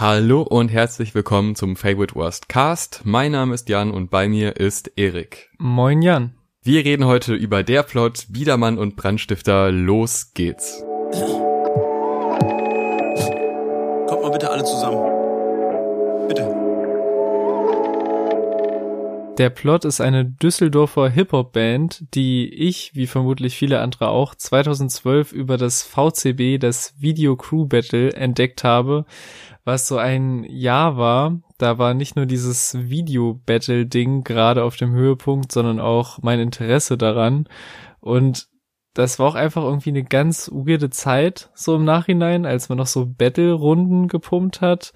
Hallo und herzlich willkommen zum Favorite Worst Cast. Mein Name ist Jan und bei mir ist Erik. Moin Jan. Wir reden heute über der Plot Biedermann und Brandstifter. Los geht's. Kommt mal bitte alle zusammen. Der Plot ist eine Düsseldorfer Hip-Hop-Band, die ich, wie vermutlich viele andere auch, 2012 über das VCB, das Video Crew Battle, entdeckt habe, was so ein Jahr war. Da war nicht nur dieses Video-Battle-Ding gerade auf dem Höhepunkt, sondern auch mein Interesse daran. Und das war auch einfach irgendwie eine ganz weirde Zeit, so im Nachhinein, als man noch so Battle-Runden gepumpt hat.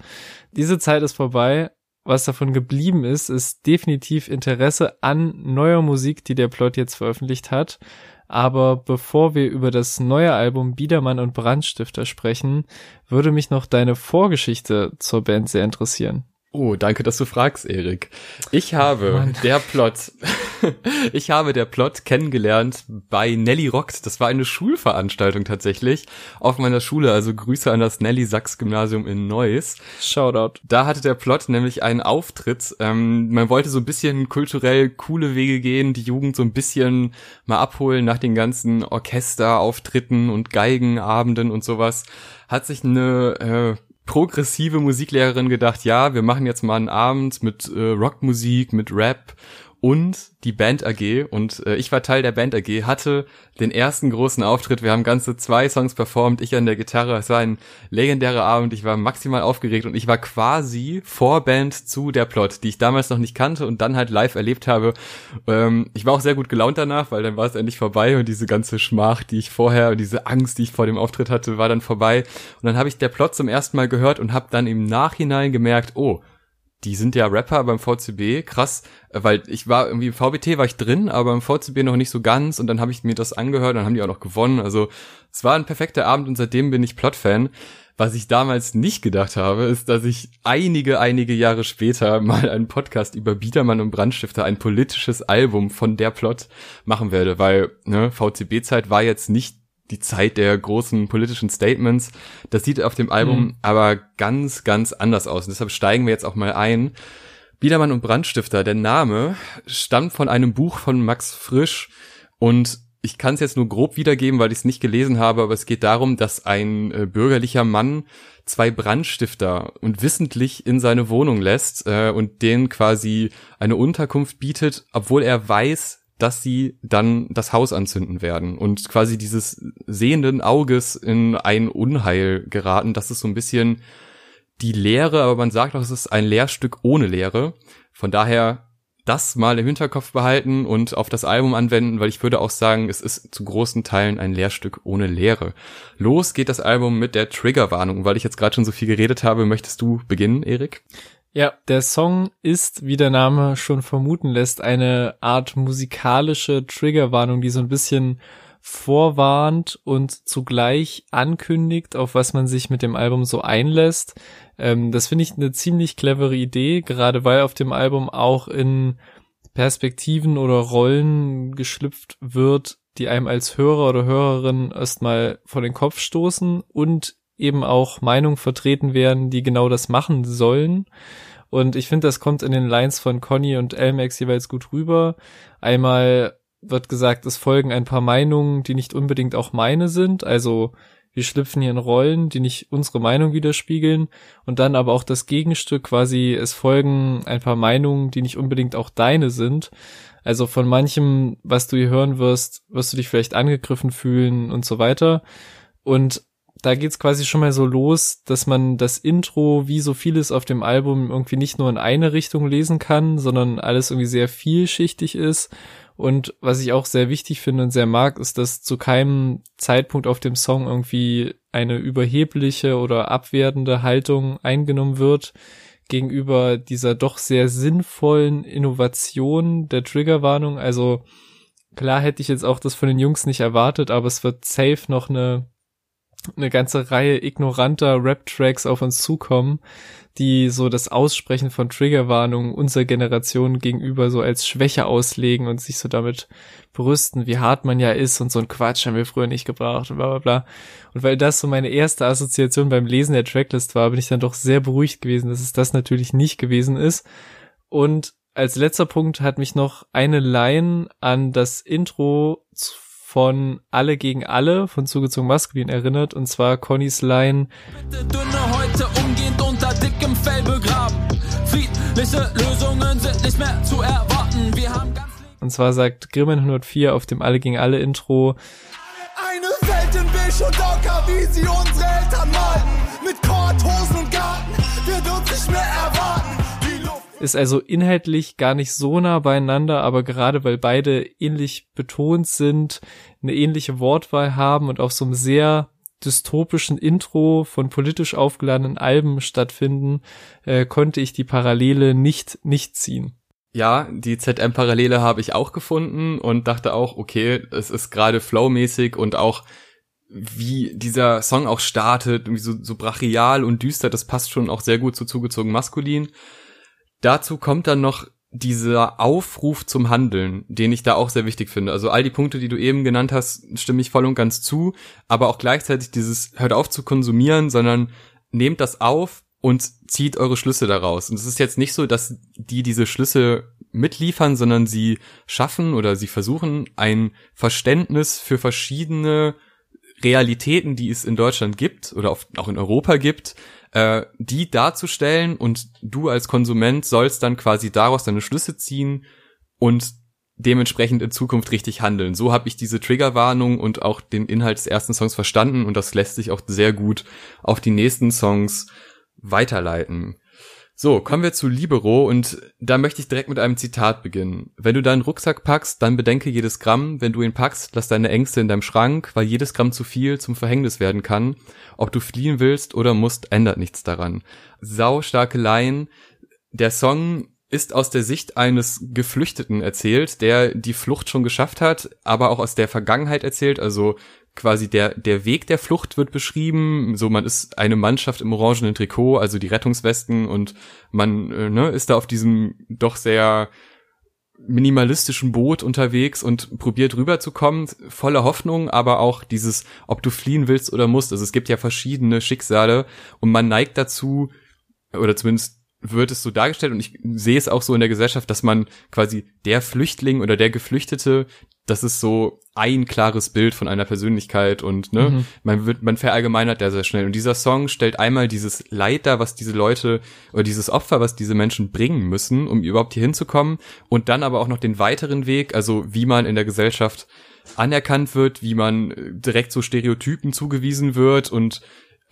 Diese Zeit ist vorbei was davon geblieben ist, ist definitiv Interesse an neuer Musik, die der Plot jetzt veröffentlicht hat. Aber bevor wir über das neue Album Biedermann und Brandstifter sprechen, würde mich noch deine Vorgeschichte zur Band sehr interessieren. Oh, danke, dass du fragst, Erik. Ich habe oh der Plot, ich habe der Plot kennengelernt bei Nelly Rockt. Das war eine Schulveranstaltung tatsächlich auf meiner Schule. Also Grüße an das Nelly Sachs Gymnasium in Neuss. Shoutout. Da hatte der Plot nämlich einen Auftritt. Ähm, man wollte so ein bisschen kulturell coole Wege gehen, die Jugend so ein bisschen mal abholen nach den ganzen Orchesterauftritten und Geigenabenden und sowas. Hat sich eine äh, progressive Musiklehrerin gedacht, ja, wir machen jetzt mal einen Abend mit äh, Rockmusik, mit Rap und die Band AG und äh, ich war Teil der Band AG, hatte den ersten großen Auftritt. Wir haben ganze zwei Songs performt, ich an der Gitarre. Es war ein legendärer Abend. Ich war maximal aufgeregt und ich war quasi Vorband zu der Plot, die ich damals noch nicht kannte und dann halt live erlebt habe. Ähm, ich war auch sehr gut gelaunt danach, weil dann war es endlich vorbei und diese ganze Schmach, die ich vorher, diese Angst, die ich vor dem Auftritt hatte, war dann vorbei. Und dann habe ich der Plot zum ersten Mal gehört und habe dann im Nachhinein gemerkt, oh, die sind ja Rapper beim VCB, krass, äh, weil ich war irgendwie im VBT war ich drin, aber im VCB noch nicht so ganz und dann habe ich mir das angehört, dann haben die auch noch gewonnen. Also es war ein perfekter Abend und seitdem bin ich Plot-Fan. Was ich damals nicht gedacht habe, ist, dass ich einige, einige Jahre später mal einen Podcast über Biedermann und Brandstifter, ein politisches Album von der Plot machen werde, weil ne, VCB-Zeit war jetzt nicht die Zeit der großen politischen Statements. Das sieht auf dem Album mhm. aber ganz, ganz anders aus. Und deshalb steigen wir jetzt auch mal ein. Biedermann und Brandstifter, der Name stammt von einem Buch von Max Frisch und ich kann es jetzt nur grob wiedergeben, weil ich es nicht gelesen habe, aber es geht darum, dass ein äh, bürgerlicher Mann zwei Brandstifter und wissentlich in seine Wohnung lässt äh, und denen quasi eine Unterkunft bietet, obwohl er weiß, dass sie dann das Haus anzünden werden und quasi dieses sehenden Auges in ein Unheil geraten. Das ist so ein bisschen die Lehre, aber man sagt auch, es ist ein Lehrstück ohne Lehre. Von daher das mal im Hinterkopf behalten und auf das Album anwenden, weil ich würde auch sagen, es ist zu großen Teilen ein Lehrstück ohne Lehre. Los geht das Album mit der Triggerwarnung. Weil ich jetzt gerade schon so viel geredet habe, möchtest du beginnen, Erik? Ja, der Song ist, wie der Name schon vermuten lässt, eine Art musikalische Triggerwarnung, die so ein bisschen vorwarnt und zugleich ankündigt, auf was man sich mit dem Album so einlässt. Ähm, das finde ich eine ziemlich clevere Idee, gerade weil auf dem Album auch in Perspektiven oder Rollen geschlüpft wird, die einem als Hörer oder Hörerin erstmal vor den Kopf stoßen und eben auch Meinungen vertreten werden, die genau das machen sollen. Und ich finde, das kommt in den Lines von Conny und Elmex jeweils gut rüber. Einmal wird gesagt, es folgen ein paar Meinungen, die nicht unbedingt auch meine sind. Also wir schlüpfen hier in Rollen, die nicht unsere Meinung widerspiegeln. Und dann aber auch das Gegenstück quasi, es folgen ein paar Meinungen, die nicht unbedingt auch deine sind. Also von manchem, was du hier hören wirst, wirst du dich vielleicht angegriffen fühlen und so weiter. Und da geht's quasi schon mal so los, dass man das Intro, wie so vieles auf dem Album, irgendwie nicht nur in eine Richtung lesen kann, sondern alles irgendwie sehr vielschichtig ist. Und was ich auch sehr wichtig finde und sehr mag, ist, dass zu keinem Zeitpunkt auf dem Song irgendwie eine überhebliche oder abwertende Haltung eingenommen wird gegenüber dieser doch sehr sinnvollen Innovation der Triggerwarnung. Also klar hätte ich jetzt auch das von den Jungs nicht erwartet, aber es wird safe noch eine eine ganze Reihe ignoranter Rap-Tracks auf uns zukommen, die so das Aussprechen von Triggerwarnungen unserer Generation gegenüber so als Schwäche auslegen und sich so damit brüsten, wie hart man ja ist und so ein Quatsch haben wir früher nicht gebraucht und bla bla bla. Und weil das so meine erste Assoziation beim Lesen der Tracklist war, bin ich dann doch sehr beruhigt gewesen, dass es das natürlich nicht gewesen ist. Und als letzter Punkt hat mich noch eine Line an das Intro von Alle gegen Alle von Zugezogen Maskulin erinnert, und zwar Connys Line. Bitte dünne heute umgehend unter dickem Fell begraben. Friedliche Lösungen sind nicht mehr zu erwarten. Wir haben ganz Und zwar sagt Grimmen 104 auf dem Alle gegen Alle Intro, eine Welt in Beige und Ocker, wie sie unsere ist also inhaltlich gar nicht so nah beieinander, aber gerade weil beide ähnlich betont sind, eine ähnliche Wortwahl haben und auf so einem sehr dystopischen Intro von politisch aufgeladenen Alben stattfinden, äh, konnte ich die Parallele nicht nicht ziehen. Ja, die ZM-Parallele habe ich auch gefunden und dachte auch, okay, es ist gerade flowmäßig und auch wie dieser Song auch startet, so, so brachial und düster, das passt schon auch sehr gut zu zugezogen maskulin. Dazu kommt dann noch dieser Aufruf zum Handeln, den ich da auch sehr wichtig finde. Also all die Punkte, die du eben genannt hast, stimme ich voll und ganz zu, aber auch gleichzeitig dieses hört auf zu konsumieren, sondern nehmt das auf und zieht eure Schlüsse daraus. Und es ist jetzt nicht so, dass die diese Schlüsse mitliefern, sondern sie schaffen oder sie versuchen ein Verständnis für verschiedene Realitäten, die es in Deutschland gibt oder auch in Europa gibt, äh, die darzustellen und du als Konsument sollst dann quasi daraus deine Schlüsse ziehen und dementsprechend in Zukunft richtig handeln. So habe ich diese Triggerwarnung und auch den Inhalt des ersten Songs verstanden und das lässt sich auch sehr gut auf die nächsten Songs weiterleiten. So, kommen wir zu Libero und da möchte ich direkt mit einem Zitat beginnen. Wenn du deinen Rucksack packst, dann bedenke jedes Gramm. Wenn du ihn packst, lass deine Ängste in deinem Schrank, weil jedes Gramm zu viel zum Verhängnis werden kann. Ob du fliehen willst oder musst, ändert nichts daran. Sau starke Laien. Der Song ist aus der Sicht eines Geflüchteten erzählt, der die Flucht schon geschafft hat, aber auch aus der Vergangenheit erzählt, also quasi der, der Weg der Flucht wird beschrieben. So, man ist eine Mannschaft im orangenen Trikot, also die Rettungswesten und man äh, ne, ist da auf diesem doch sehr minimalistischen Boot unterwegs und probiert rüberzukommen, voller Hoffnung, aber auch dieses, ob du fliehen willst oder musst. Also es gibt ja verschiedene Schicksale und man neigt dazu, oder zumindest wird es so dargestellt und ich sehe es auch so in der Gesellschaft, dass man quasi der Flüchtling oder der Geflüchtete, das ist so ein klares Bild von einer Persönlichkeit und ne, mhm. man wird, man verallgemeinert der sehr schnell. Und dieser Song stellt einmal dieses Leid dar, was diese Leute oder dieses Opfer, was diese Menschen bringen müssen, um überhaupt hier hinzukommen und dann aber auch noch den weiteren Weg, also wie man in der Gesellschaft anerkannt wird, wie man direkt so Stereotypen zugewiesen wird und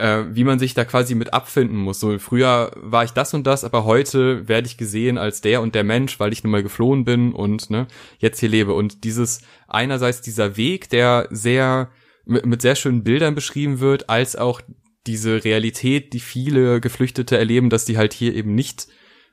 äh, wie man sich da quasi mit abfinden muss. So früher war ich das und das, aber heute werde ich gesehen als der und der Mensch, weil ich nun mal geflohen bin und ne, jetzt hier lebe. Und dieses einerseits dieser Weg, der sehr mit, mit sehr schönen Bildern beschrieben wird, als auch diese Realität, die viele Geflüchtete erleben, dass die halt hier eben nicht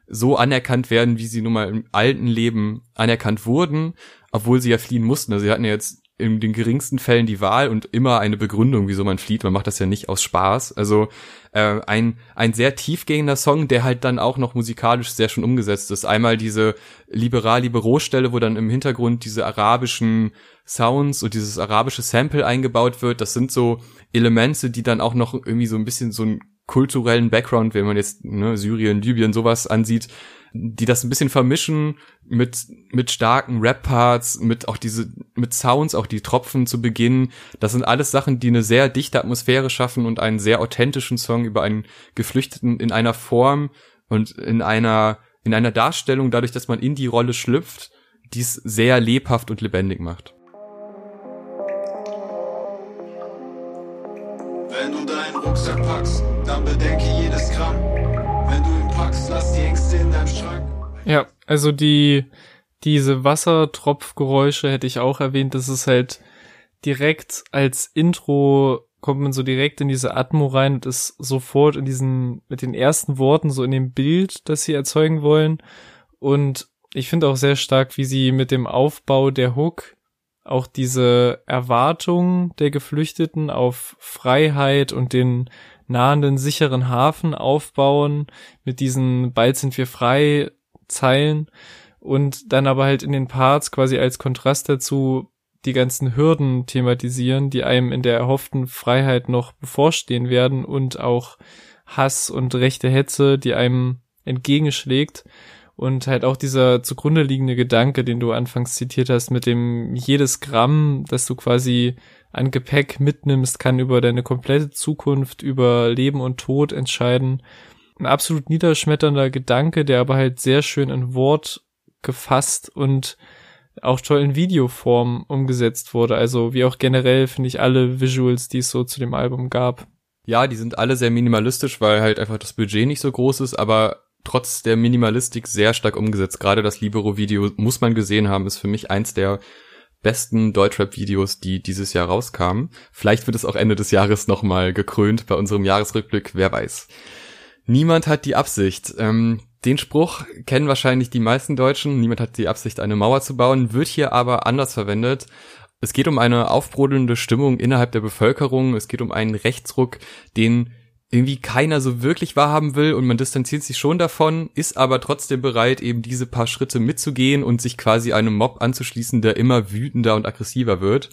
so anerkannt werden, wie sie nun mal im alten Leben anerkannt wurden, obwohl sie ja fliehen mussten. Also sie hatten ja jetzt in den geringsten Fällen die Wahl und immer eine Begründung, wieso man flieht. Man macht das ja nicht aus Spaß. Also äh, ein, ein sehr tiefgehender Song, der halt dann auch noch musikalisch sehr schön umgesetzt ist. Einmal diese liberal-libero-Stelle, wo dann im Hintergrund diese arabischen Sounds und dieses arabische Sample eingebaut wird. Das sind so Elemente, die dann auch noch irgendwie so ein bisschen so einen kulturellen Background, wenn man jetzt ne, Syrien, Libyen sowas ansieht, die das ein bisschen vermischen mit, mit starken Rap-Parts, mit auch diese, mit Sounds, auch die Tropfen zu Beginn. Das sind alles Sachen, die eine sehr dichte Atmosphäre schaffen und einen sehr authentischen Song über einen Geflüchteten in einer Form und in einer, in einer Darstellung, dadurch, dass man in die Rolle schlüpft, die es sehr lebhaft und lebendig macht. Ja, also die, diese Wassertropfgeräusche hätte ich auch erwähnt. Das ist halt direkt als Intro kommt man so direkt in diese Atmo rein und ist sofort in diesen, mit den ersten Worten so in dem Bild, das sie erzeugen wollen. Und ich finde auch sehr stark, wie sie mit dem Aufbau der Hook auch diese Erwartung der Geflüchteten auf Freiheit und den nahenden sicheren Hafen aufbauen mit diesen bald sind wir frei Zeilen und dann aber halt in den Parts quasi als Kontrast dazu die ganzen Hürden thematisieren, die einem in der erhofften Freiheit noch bevorstehen werden und auch Hass und rechte Hetze, die einem entgegenschlägt und halt auch dieser zugrunde liegende Gedanke, den du anfangs zitiert hast, mit dem jedes Gramm, das du quasi an Gepäck mitnimmst, kann über deine komplette Zukunft, über Leben und Tod entscheiden. Ein absolut niederschmetternder Gedanke, der aber halt sehr schön in Wort gefasst und auch toll in Videoform umgesetzt wurde. Also wie auch generell finde ich alle Visuals, die es so zu dem Album gab. Ja, die sind alle sehr minimalistisch, weil halt einfach das Budget nicht so groß ist, aber trotz der Minimalistik sehr stark umgesetzt. Gerade das Libero-Video muss man gesehen haben, ist für mich eins der besten Deutschrap-Videos, die dieses Jahr rauskamen. Vielleicht wird es auch Ende des Jahres nochmal gekrönt bei unserem Jahresrückblick, wer weiß. Niemand hat die Absicht. Ähm, den Spruch kennen wahrscheinlich die meisten Deutschen. Niemand hat die Absicht, eine Mauer zu bauen, wird hier aber anders verwendet. Es geht um eine aufbrodelnde Stimmung innerhalb der Bevölkerung. Es geht um einen Rechtsruck, den irgendwie keiner so wirklich wahrhaben will und man distanziert sich schon davon, ist aber trotzdem bereit, eben diese paar Schritte mitzugehen und sich quasi einem Mob anzuschließen, der immer wütender und aggressiver wird.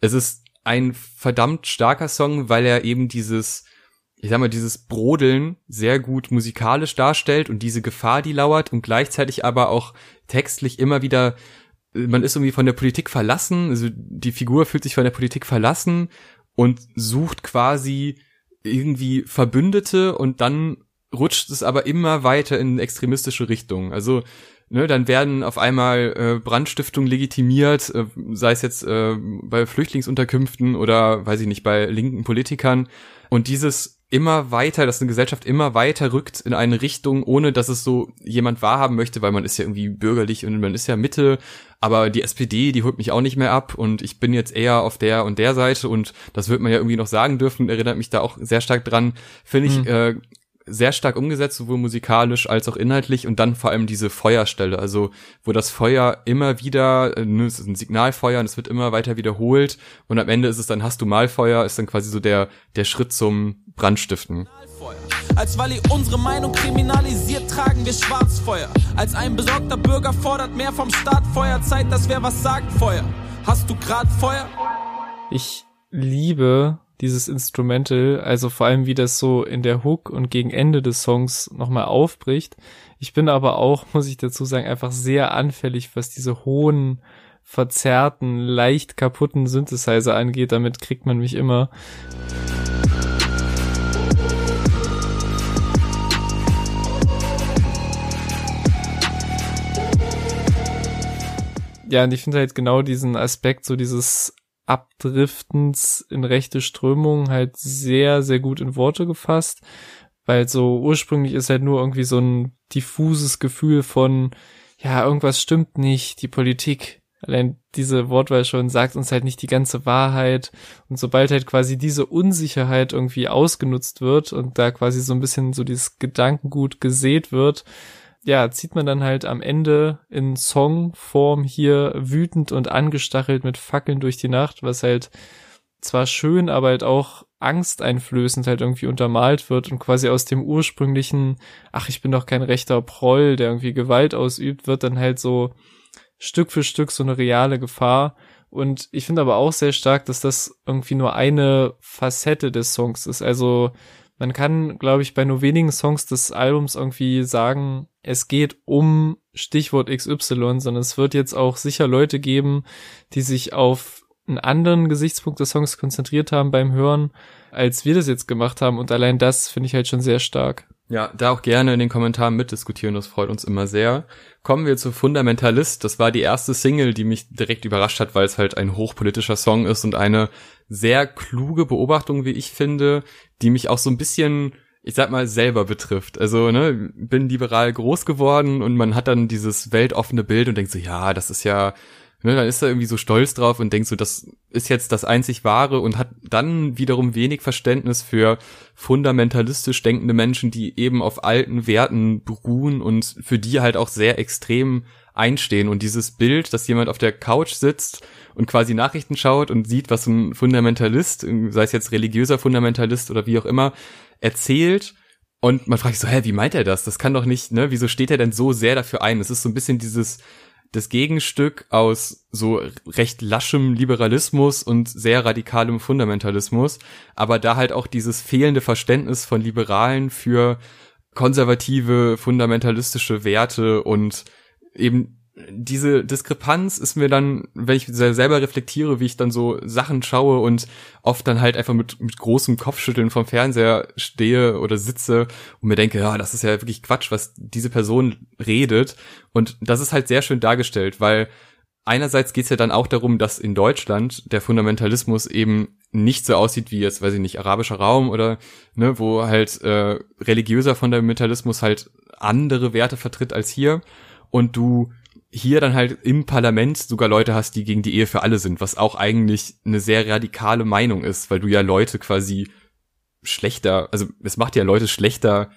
Es ist ein verdammt starker Song, weil er eben dieses, ich sag mal, dieses Brodeln sehr gut musikalisch darstellt und diese Gefahr, die lauert und gleichzeitig aber auch textlich immer wieder, man ist irgendwie von der Politik verlassen, also die Figur fühlt sich von der Politik verlassen und sucht quasi irgendwie Verbündete und dann rutscht es aber immer weiter in extremistische Richtungen. Also ne, dann werden auf einmal äh, Brandstiftungen legitimiert, äh, sei es jetzt äh, bei Flüchtlingsunterkünften oder weiß ich nicht, bei linken Politikern. Und dieses immer weiter, dass eine Gesellschaft immer weiter rückt in eine Richtung, ohne dass es so jemand wahrhaben möchte, weil man ist ja irgendwie bürgerlich und man ist ja Mitte, aber die SPD, die holt mich auch nicht mehr ab und ich bin jetzt eher auf der und der Seite und das wird man ja irgendwie noch sagen dürfen, erinnert mich da auch sehr stark dran, finde ich, mhm. äh, sehr stark umgesetzt, sowohl musikalisch als auch inhaltlich und dann vor allem diese Feuerstelle, also wo das Feuer immer wieder, äh, ne, es ist ein Signalfeuer und es wird immer weiter wiederholt und am Ende ist es dann hast du Malfeuer, ist dann quasi so der, der Schritt zum Brandstiften. Als Wally unsere Meinung kriminalisiert, tragen wir Schwarzfeuer. Als ein besorgter Bürger fordert mehr vom Staat Feuer. Zeit, dass wer was sagt, Feuer. Hast du grad Feuer? Ich liebe dieses Instrumental, also vor allem wie das so in der Hook und gegen Ende des Songs nochmal aufbricht. Ich bin aber auch, muss ich dazu sagen, einfach sehr anfällig, was diese hohen, verzerrten, leicht kaputten Synthesizer angeht. Damit kriegt man mich immer. Ja, und ich finde halt genau diesen Aspekt, so dieses Abdriftens in rechte Strömungen halt sehr, sehr gut in Worte gefasst, weil so ursprünglich ist halt nur irgendwie so ein diffuses Gefühl von, ja, irgendwas stimmt nicht, die Politik, allein diese Wortwahl schon sagt uns halt nicht die ganze Wahrheit. Und sobald halt quasi diese Unsicherheit irgendwie ausgenutzt wird und da quasi so ein bisschen so dieses Gedankengut gesät wird, ja, zieht man dann halt am Ende in Songform hier wütend und angestachelt mit Fackeln durch die Nacht, was halt zwar schön, aber halt auch angsteinflößend halt irgendwie untermalt wird und quasi aus dem ursprünglichen, ach, ich bin doch kein rechter Proll, der irgendwie Gewalt ausübt, wird dann halt so Stück für Stück so eine reale Gefahr. Und ich finde aber auch sehr stark, dass das irgendwie nur eine Facette des Songs ist. Also man kann, glaube ich, bei nur wenigen Songs des Albums irgendwie sagen, es geht um Stichwort XY, sondern es wird jetzt auch sicher Leute geben, die sich auf einen anderen Gesichtspunkt des Songs konzentriert haben beim Hören, als wir das jetzt gemacht haben. Und allein das finde ich halt schon sehr stark. Ja, da auch gerne in den Kommentaren mitdiskutieren, das freut uns immer sehr. Kommen wir zu Fundamentalist. Das war die erste Single, die mich direkt überrascht hat, weil es halt ein hochpolitischer Song ist und eine sehr kluge Beobachtung, wie ich finde, die mich auch so ein bisschen, ich sag mal, selber betrifft. Also, ne, bin liberal groß geworden und man hat dann dieses weltoffene Bild und denkt so, ja, das ist ja, ne, dann ist er irgendwie so stolz drauf und denkt so, das ist jetzt das einzig wahre und hat dann wiederum wenig Verständnis für fundamentalistisch denkende Menschen, die eben auf alten Werten beruhen und für die halt auch sehr extrem einstehen. Und dieses Bild, dass jemand auf der Couch sitzt und quasi Nachrichten schaut und sieht, was ein Fundamentalist, sei es jetzt religiöser Fundamentalist oder wie auch immer, erzählt. Und man fragt sich so, hä, wie meint er das? Das kann doch nicht, ne? Wieso steht er denn so sehr dafür ein? Es ist so ein bisschen dieses, das Gegenstück aus so recht laschem Liberalismus und sehr radikalem Fundamentalismus, aber da halt auch dieses fehlende Verständnis von Liberalen für konservative, fundamentalistische Werte und eben diese Diskrepanz ist mir dann, wenn ich selber reflektiere, wie ich dann so Sachen schaue und oft dann halt einfach mit, mit großem Kopfschütteln vom Fernseher stehe oder sitze und mir denke, ja, das ist ja wirklich Quatsch, was diese Person redet. Und das ist halt sehr schön dargestellt, weil einerseits geht's ja dann auch darum, dass in Deutschland der Fundamentalismus eben nicht so aussieht wie jetzt, weiß ich nicht, arabischer Raum oder ne, wo halt äh, religiöser Fundamentalismus halt andere Werte vertritt als hier und du hier dann halt im Parlament sogar Leute hast, die gegen die Ehe für alle sind, was auch eigentlich eine sehr radikale Meinung ist, weil du ja Leute quasi schlechter, also es macht ja Leute schlechter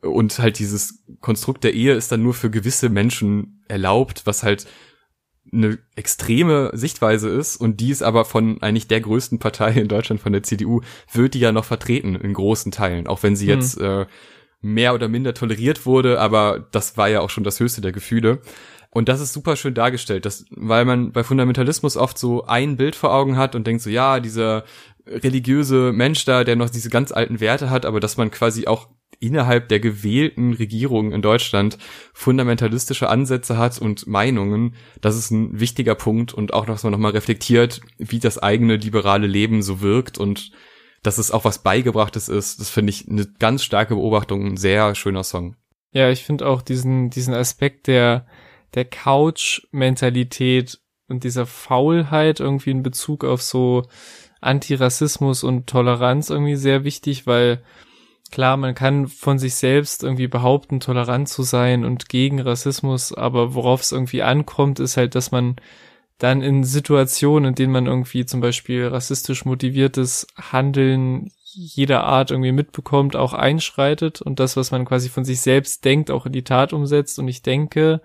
und halt dieses Konstrukt der Ehe ist dann nur für gewisse Menschen erlaubt, was halt eine extreme Sichtweise ist und die ist aber von eigentlich der größten Partei in Deutschland, von der CDU, wird die ja noch vertreten in großen Teilen, auch wenn sie mhm. jetzt äh, mehr oder minder toleriert wurde, aber das war ja auch schon das höchste der Gefühle. Und das ist super schön dargestellt, dass, weil man bei Fundamentalismus oft so ein Bild vor Augen hat und denkt so, ja, dieser religiöse Mensch da, der noch diese ganz alten Werte hat, aber dass man quasi auch innerhalb der gewählten Regierung in Deutschland fundamentalistische Ansätze hat und Meinungen, das ist ein wichtiger Punkt und auch, dass man nochmal reflektiert, wie das eigene liberale Leben so wirkt und dass es auch was Beigebrachtes ist, das finde ich eine ganz starke Beobachtung, ein sehr schöner Song. Ja, ich finde auch diesen, diesen Aspekt der, der Couch-Mentalität und dieser Faulheit irgendwie in Bezug auf so Antirassismus und Toleranz irgendwie sehr wichtig, weil klar, man kann von sich selbst irgendwie behaupten, tolerant zu sein und gegen Rassismus, aber worauf es irgendwie ankommt, ist halt, dass man dann in Situationen, in denen man irgendwie zum Beispiel rassistisch motiviertes Handeln jeder Art irgendwie mitbekommt, auch einschreitet und das, was man quasi von sich selbst denkt, auch in die Tat umsetzt. Und ich denke,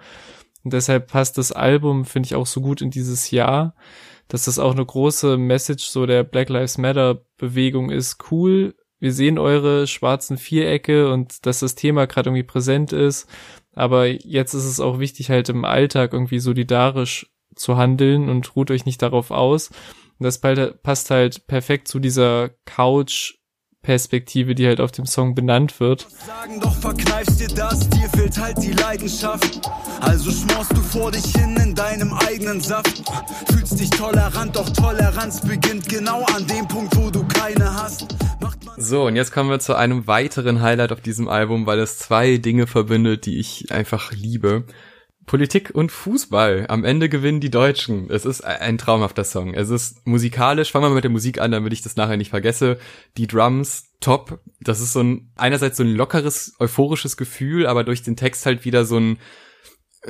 und deshalb passt das Album, finde ich, auch so gut in dieses Jahr, dass das auch eine große Message so der Black Lives Matter Bewegung ist. Cool, wir sehen eure schwarzen Vierecke und dass das Thema gerade irgendwie präsent ist. Aber jetzt ist es auch wichtig, halt im Alltag irgendwie solidarisch zu handeln und ruht euch nicht darauf aus. Und das passt halt perfekt zu dieser Couch Perspektive, die halt auf dem Song benannt wird. Sagen doch verkneifst dir das, dir fehlt halt die Leidenschaft. Also schmorst du vor dich hin in deinem eigenen Saft. Fühlst dich tolerant, doch Toleranz beginnt genau an dem Punkt, wo du keine hast. So, und jetzt kommen wir zu einem weiteren Highlight auf diesem Album, weil es zwei Dinge verbindet, die ich einfach liebe. Politik und Fußball. Am Ende gewinnen die Deutschen. Es ist ein traumhafter Song. Es ist musikalisch. Fangen wir mit der Musik an, damit ich das nachher nicht vergesse. Die Drums, top. Das ist so ein, einerseits so ein lockeres, euphorisches Gefühl, aber durch den Text halt wieder so ein,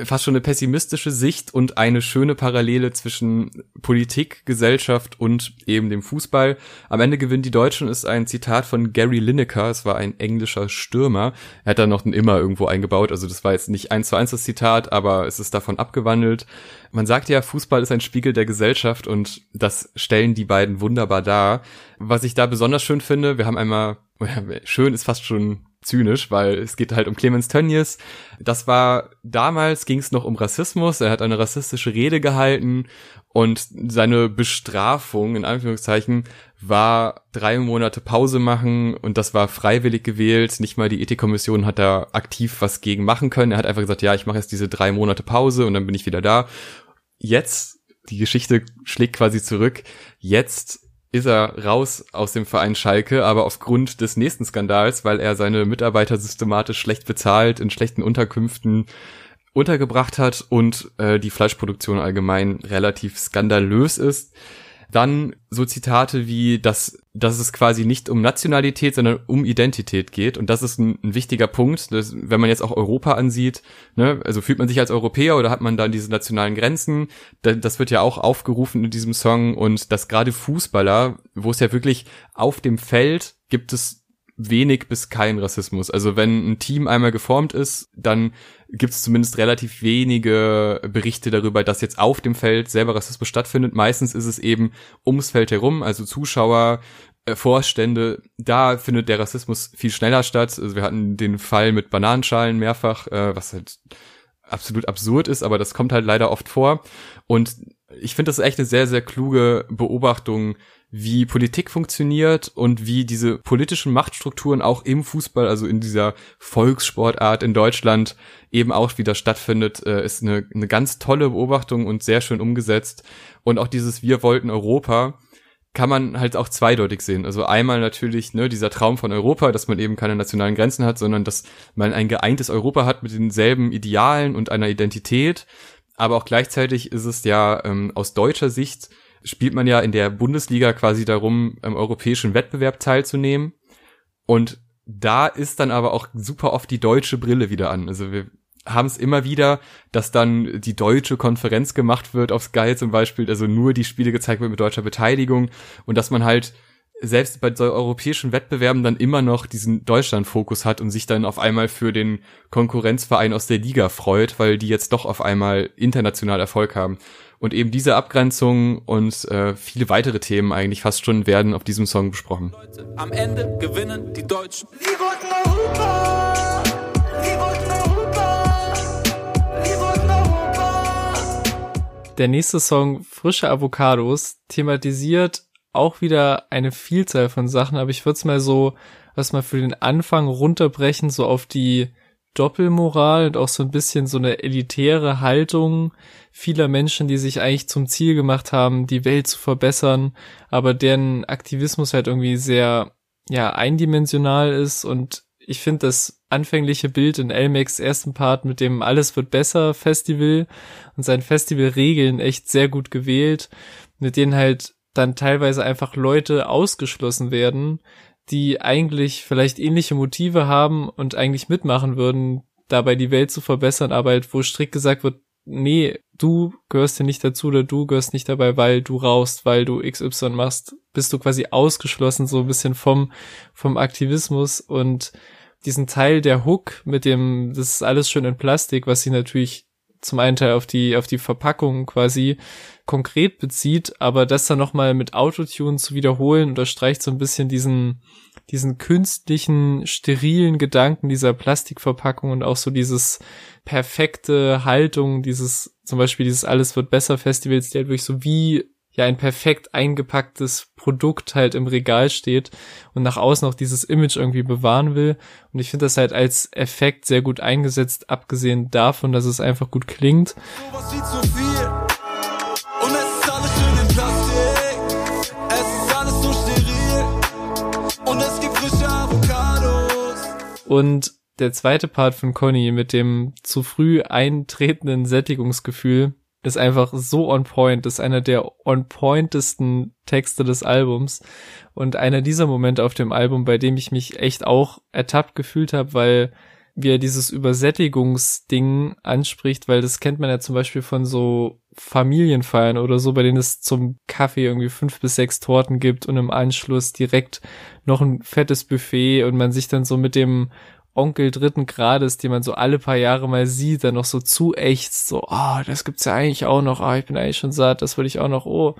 fast schon eine pessimistische Sicht und eine schöne Parallele zwischen Politik, Gesellschaft und eben dem Fußball. Am Ende gewinnen die Deutschen ist ein Zitat von Gary Lineker, es war ein englischer Stürmer. Er hat da noch ein Immer irgendwo eingebaut, also das war jetzt nicht eins zu eins das Zitat, aber es ist davon abgewandelt. Man sagt ja, Fußball ist ein Spiegel der Gesellschaft und das stellen die beiden wunderbar dar. Was ich da besonders schön finde, wir haben einmal, schön ist fast schon zynisch, weil es geht halt um Clemens Tönnies. Das war damals ging es noch um Rassismus. Er hat eine rassistische Rede gehalten und seine Bestrafung in Anführungszeichen war drei Monate Pause machen und das war freiwillig gewählt. Nicht mal die Ethikkommission hat da aktiv was gegen machen können. Er hat einfach gesagt, ja, ich mache jetzt diese drei Monate Pause und dann bin ich wieder da. Jetzt die Geschichte schlägt quasi zurück. Jetzt ist er raus aus dem Verein Schalke, aber aufgrund des nächsten Skandals, weil er seine Mitarbeiter systematisch schlecht bezahlt, in schlechten Unterkünften untergebracht hat und äh, die Fleischproduktion allgemein relativ skandalös ist, dann so Zitate wie, dass, dass es quasi nicht um Nationalität, sondern um Identität geht. Und das ist ein, ein wichtiger Punkt, dass, wenn man jetzt auch Europa ansieht. Ne, also fühlt man sich als Europäer oder hat man dann diese nationalen Grenzen? Das wird ja auch aufgerufen in diesem Song. Und dass gerade Fußballer, wo es ja wirklich auf dem Feld gibt es wenig bis kein Rassismus. Also wenn ein Team einmal geformt ist, dann gibt es zumindest relativ wenige Berichte darüber, dass jetzt auf dem Feld selber Rassismus stattfindet. Meistens ist es eben ums Feld herum, also Zuschauer, äh, Vorstände, da findet der Rassismus viel schneller statt. Also wir hatten den Fall mit Bananenschalen mehrfach, äh, was halt absolut absurd ist, aber das kommt halt leider oft vor. Und ich finde das echt eine sehr, sehr kluge Beobachtung, wie Politik funktioniert und wie diese politischen Machtstrukturen auch im Fußball, also in dieser Volkssportart in Deutschland eben auch wieder stattfindet, äh, ist eine, eine ganz tolle Beobachtung und sehr schön umgesetzt. Und auch dieses Wir wollten Europa kann man halt auch zweideutig sehen. Also einmal natürlich ne, dieser Traum von Europa, dass man eben keine nationalen Grenzen hat, sondern dass man ein geeintes Europa hat mit denselben Idealen und einer Identität. Aber auch gleichzeitig ist es ja ähm, aus deutscher Sicht spielt man ja in der Bundesliga quasi darum, am europäischen Wettbewerb teilzunehmen. Und da ist dann aber auch super oft die deutsche Brille wieder an. Also wir haben es immer wieder, dass dann die deutsche Konferenz gemacht wird auf Sky zum Beispiel, also nur die Spiele gezeigt wird mit deutscher Beteiligung und dass man halt selbst bei so europäischen Wettbewerben dann immer noch diesen Deutschland-Fokus hat und sich dann auf einmal für den Konkurrenzverein aus der Liga freut, weil die jetzt doch auf einmal international Erfolg haben. Und eben diese Abgrenzung und äh, viele weitere Themen eigentlich fast schon werden auf diesem Song besprochen. Am Ende gewinnen die Deutschen. Der nächste Song, Frische Avocados, thematisiert auch wieder eine Vielzahl von Sachen, aber ich würde es mal so, was mal für den Anfang runterbrechen, so auf die Doppelmoral und auch so ein bisschen so eine elitäre Haltung vieler Menschen, die sich eigentlich zum Ziel gemacht haben, die Welt zu verbessern, aber deren Aktivismus halt irgendwie sehr, ja, eindimensional ist. Und ich finde das anfängliche Bild in Elmex ersten Part mit dem Alles wird besser Festival und seinen Festivalregeln echt sehr gut gewählt, mit denen halt dann teilweise einfach Leute ausgeschlossen werden, die eigentlich vielleicht ähnliche Motive haben und eigentlich mitmachen würden, dabei die Welt zu verbessern, aber halt, wo strikt gesagt wird, nee, du gehörst hier nicht dazu oder du gehörst nicht dabei, weil du raust, weil du XY machst, bist du quasi ausgeschlossen so ein bisschen vom, vom Aktivismus und diesen Teil der Hook mit dem, das ist alles schön in Plastik, was sie natürlich zum einen Teil auf die, auf die Verpackung quasi konkret bezieht, aber das dann nochmal mit Autotune zu wiederholen unterstreicht so ein bisschen diesen, diesen künstlichen, sterilen Gedanken dieser Plastikverpackung und auch so dieses perfekte Haltung, dieses, zum Beispiel dieses Alles wird besser Festivals, die halt wirklich so wie ja ein perfekt eingepacktes Produkt halt im Regal steht und nach außen auch dieses Image irgendwie bewahren will. Und ich finde das halt als Effekt sehr gut eingesetzt, abgesehen davon, dass es einfach gut klingt. Sowas Und der zweite Part von Conny mit dem zu früh eintretenden Sättigungsgefühl ist einfach so on point, ist einer der on pointesten Texte des Albums und einer dieser Momente auf dem Album, bei dem ich mich echt auch ertappt gefühlt habe, weil wie er dieses Übersättigungsding anspricht, weil das kennt man ja zum Beispiel von so Familienfeiern oder so, bei denen es zum Kaffee irgendwie fünf bis sechs Torten gibt und im Anschluss direkt noch ein fettes Buffet und man sich dann so mit dem Onkel dritten Grades, den man so alle paar Jahre mal sieht, dann noch so zu echt, so, ah, oh, das gibt's ja eigentlich auch noch, ah, oh, ich bin eigentlich schon satt, das würde ich auch noch, oh.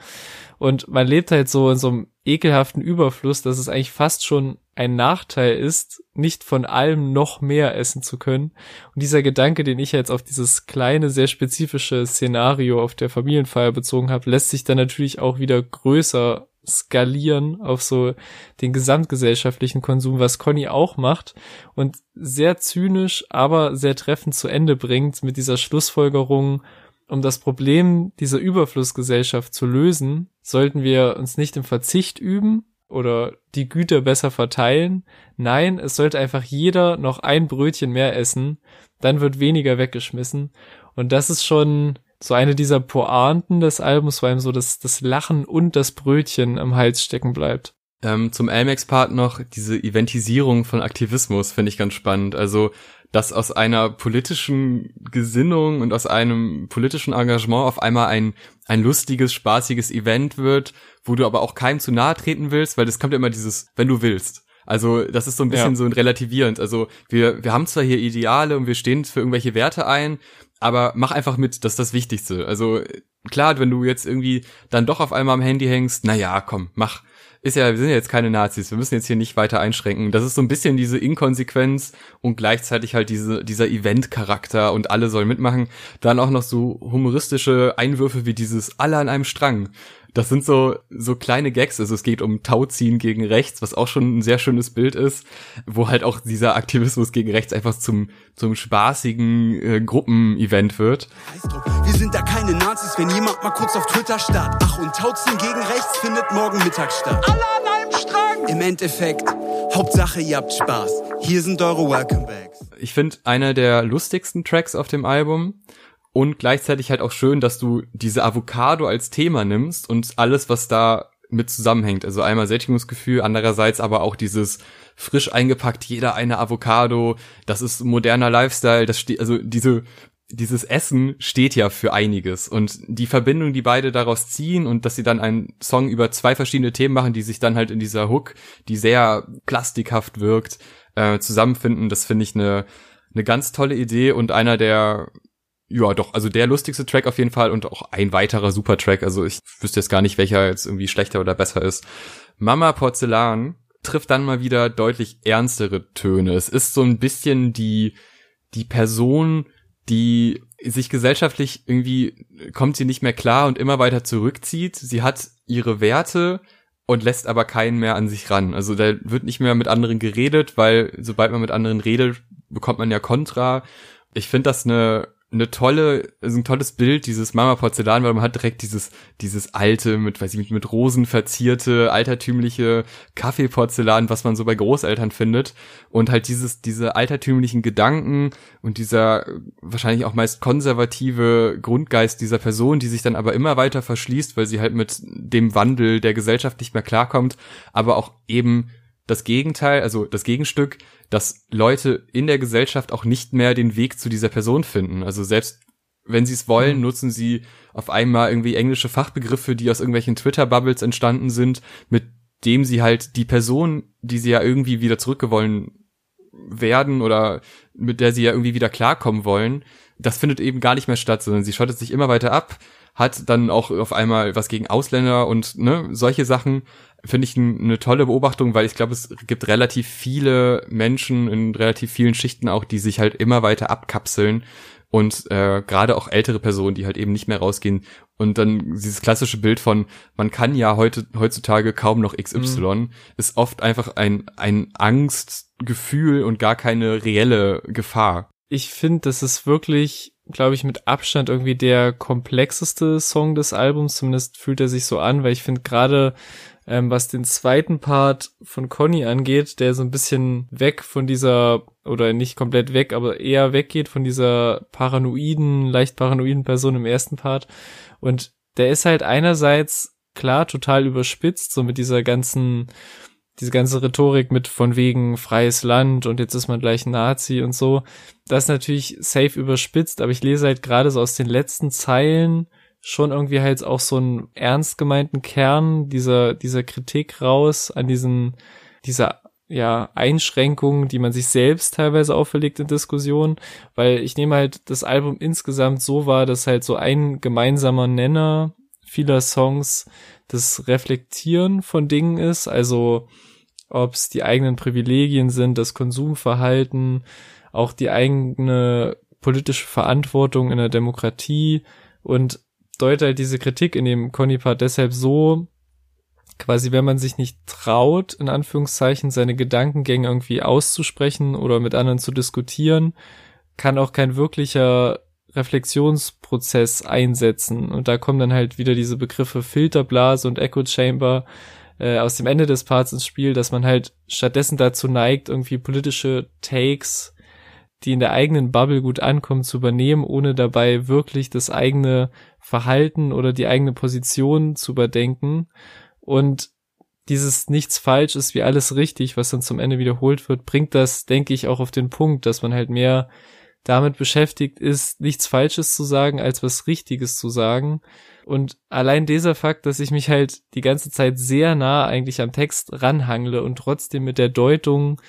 Und man lebt halt so in so einem ekelhaften Überfluss, dass es eigentlich fast schon ein Nachteil ist, nicht von allem noch mehr essen zu können. Und dieser Gedanke, den ich jetzt auf dieses kleine, sehr spezifische Szenario auf der Familienfeier bezogen habe, lässt sich dann natürlich auch wieder größer skalieren auf so den gesamtgesellschaftlichen Konsum, was Conny auch macht und sehr zynisch, aber sehr treffend zu Ende bringt mit dieser Schlussfolgerung, um das Problem dieser Überflussgesellschaft zu lösen, sollten wir uns nicht im Verzicht üben oder die Güter besser verteilen. Nein, es sollte einfach jeder noch ein Brötchen mehr essen, dann wird weniger weggeschmissen. Und das ist schon so eine dieser Pointen des Albums, weil so das, das Lachen und das Brötchen am Hals stecken bleibt. Ähm, zum Elmex-Part noch diese Eventisierung von Aktivismus finde ich ganz spannend. Also, dass aus einer politischen Gesinnung und aus einem politischen Engagement auf einmal ein, ein lustiges, spaßiges Event wird, wo du aber auch keinem zu nahe treten willst, weil das kommt ja immer dieses, wenn du willst. Also das ist so ein bisschen Ja. so ein relativierend. Also wir, wir haben zwar hier Ideale und wir stehen für irgendwelche Werte ein, aber mach einfach mit, das ist das Wichtigste. Also klar, wenn du jetzt irgendwie dann doch auf einmal am Handy hängst, na ja, komm, mach. Ist ja, wir sind ja jetzt keine Nazis, wir müssen jetzt hier nicht weiter einschränken. Das ist so ein bisschen diese Inkonsequenz und gleichzeitig halt diese, dieser Event-Charakter und alle sollen mitmachen. Dann auch noch so humoristische Einwürfe wie dieses alle an einem Strang. Das sind so, so kleine Gags. Also es geht um Tauziehen gegen rechts, was auch schon ein sehr schönes Bild ist, wo halt auch dieser Aktivismus gegen rechts einfach zum, zum spaßigen äh, Gruppenevent wird. Wir sind da keine Nazis, wenn jemand mal kurz auf Twitter starrt. Ach, und Tauziehen gegen rechts findet morgen Mittag statt. Alle an einem Strang! Im Endeffekt, Hauptsache ihr habt Spaß. Hier sind eure Welcome Bags. Ich finde einer der lustigsten Tracks auf dem Album und gleichzeitig halt auch schön, dass du diese Avocado als Thema nimmst und alles, was da mit zusammenhängt. Also einmal Sättigungsgefühl, andererseits aber auch dieses frisch eingepackt, jeder eine Avocado, das ist moderner Lifestyle, das steht, also diese, dieses Essen steht ja für einiges und die Verbindung, die beide daraus ziehen und dass sie dann einen Song über zwei verschiedene Themen machen, die sich dann halt in dieser Hook, die sehr plastikhaft wirkt, äh, zusammenfinden, das finde ich eine eine ganz tolle Idee und einer der ja, doch, also der lustigste Track auf jeden Fall und auch ein weiterer super Track. Also ich wüsste jetzt gar nicht, welcher jetzt irgendwie schlechter oder besser ist. Mama Porzellan trifft dann mal wieder deutlich ernstere Töne. Es ist so ein bisschen die, die Person, die sich gesellschaftlich irgendwie kommt sie nicht mehr klar und immer weiter zurückzieht. Sie hat ihre Werte und lässt aber keinen mehr an sich ran. Also da wird nicht mehr mit anderen geredet, weil sobald man mit anderen redet, bekommt man ja Kontra. Ich finde das eine eine tolle, also ein tolles Bild, dieses Mama Porzellan, weil man hat direkt dieses, dieses alte, mit, weiß ich nicht, mit Rosen verzierte, altertümliche Kaffeeporzellan, was man so bei Großeltern findet. Und halt dieses, diese altertümlichen Gedanken und dieser wahrscheinlich auch meist konservative Grundgeist dieser Person, die sich dann aber immer weiter verschließt, weil sie halt mit dem Wandel der Gesellschaft nicht mehr klarkommt, aber auch eben das Gegenteil, also das Gegenstück, dass Leute in der Gesellschaft auch nicht mehr den Weg zu dieser Person finden. Also selbst wenn sie es wollen, nutzen sie auf einmal irgendwie englische Fachbegriffe, die aus irgendwelchen Twitter-Bubbles entstanden sind, mit dem sie halt die Person, die sie ja irgendwie wieder zurückgewollen werden oder mit der sie ja irgendwie wieder klarkommen wollen, das findet eben gar nicht mehr statt, sondern sie schottet sich immer weiter ab, hat dann auch auf einmal was gegen Ausländer und ne, solche Sachen finde ich eine tolle Beobachtung, weil ich glaube, es gibt relativ viele Menschen in relativ vielen Schichten auch, die sich halt immer weiter abkapseln und äh, gerade auch ältere Personen, die halt eben nicht mehr rausgehen und dann dieses klassische Bild von man kann ja heute heutzutage kaum noch XY ist oft einfach ein ein Angstgefühl und gar keine reelle Gefahr. ich finde, das ist wirklich, glaube ich, mit Abstand irgendwie der komplexeste Song des Albums. Zumindest fühlt er sich so an, weil ich finde gerade, ähm, was den zweiten Part von Conny angeht, der so ein bisschen weg von dieser, oder nicht komplett weg, aber eher weggeht von dieser paranoiden, leicht paranoiden Person im ersten Part. Und der ist halt einerseits klar total überspitzt, so mit dieser ganzen diese ganze Rhetorik mit von wegen freies Land und jetzt ist man gleich Nazi und so. Das ist natürlich safe überspitzt, aber ich lese halt gerade so aus den letzten Zeilen schon irgendwie halt auch so einen ernst gemeinten Kern dieser, dieser Kritik raus an diesen, dieser ja, Einschränkungen, die man sich selbst teilweise auferlegt in Diskussionen, weil ich nehme halt das Album insgesamt so wahr, dass halt so ein gemeinsamer Nenner vieler Songs das Reflektieren von Dingen ist, also ob es die eigenen Privilegien sind, das Konsumverhalten, auch die eigene politische Verantwortung in der Demokratie und deute halt diese Kritik in dem Conny-Part deshalb so, quasi wenn man sich nicht traut, in Anführungszeichen, seine Gedankengänge irgendwie auszusprechen oder mit anderen zu diskutieren, kann auch kein wirklicher Reflexionsprozess einsetzen. Und da kommen dann halt wieder diese Begriffe Filterblase und Echo Chamber äh, aus dem Ende des Parts ins Spiel, dass man halt stattdessen dazu neigt, irgendwie politische Takes, die in der eigenen Bubble gut ankommen, zu übernehmen, ohne dabei wirklich das eigene Verhalten oder die eigene Position zu überdenken. Und dieses nichts falsch ist wie alles richtig, was dann zum Ende wiederholt wird, bringt das, denke ich, auch auf den Punkt, dass man halt mehr damit beschäftigt ist, nichts Falsches zu sagen, als was Richtiges zu sagen. Und allein dieser Fakt, dass ich mich halt die ganze Zeit sehr nah eigentlich am Text ranhangle und trotzdem mit der Deutung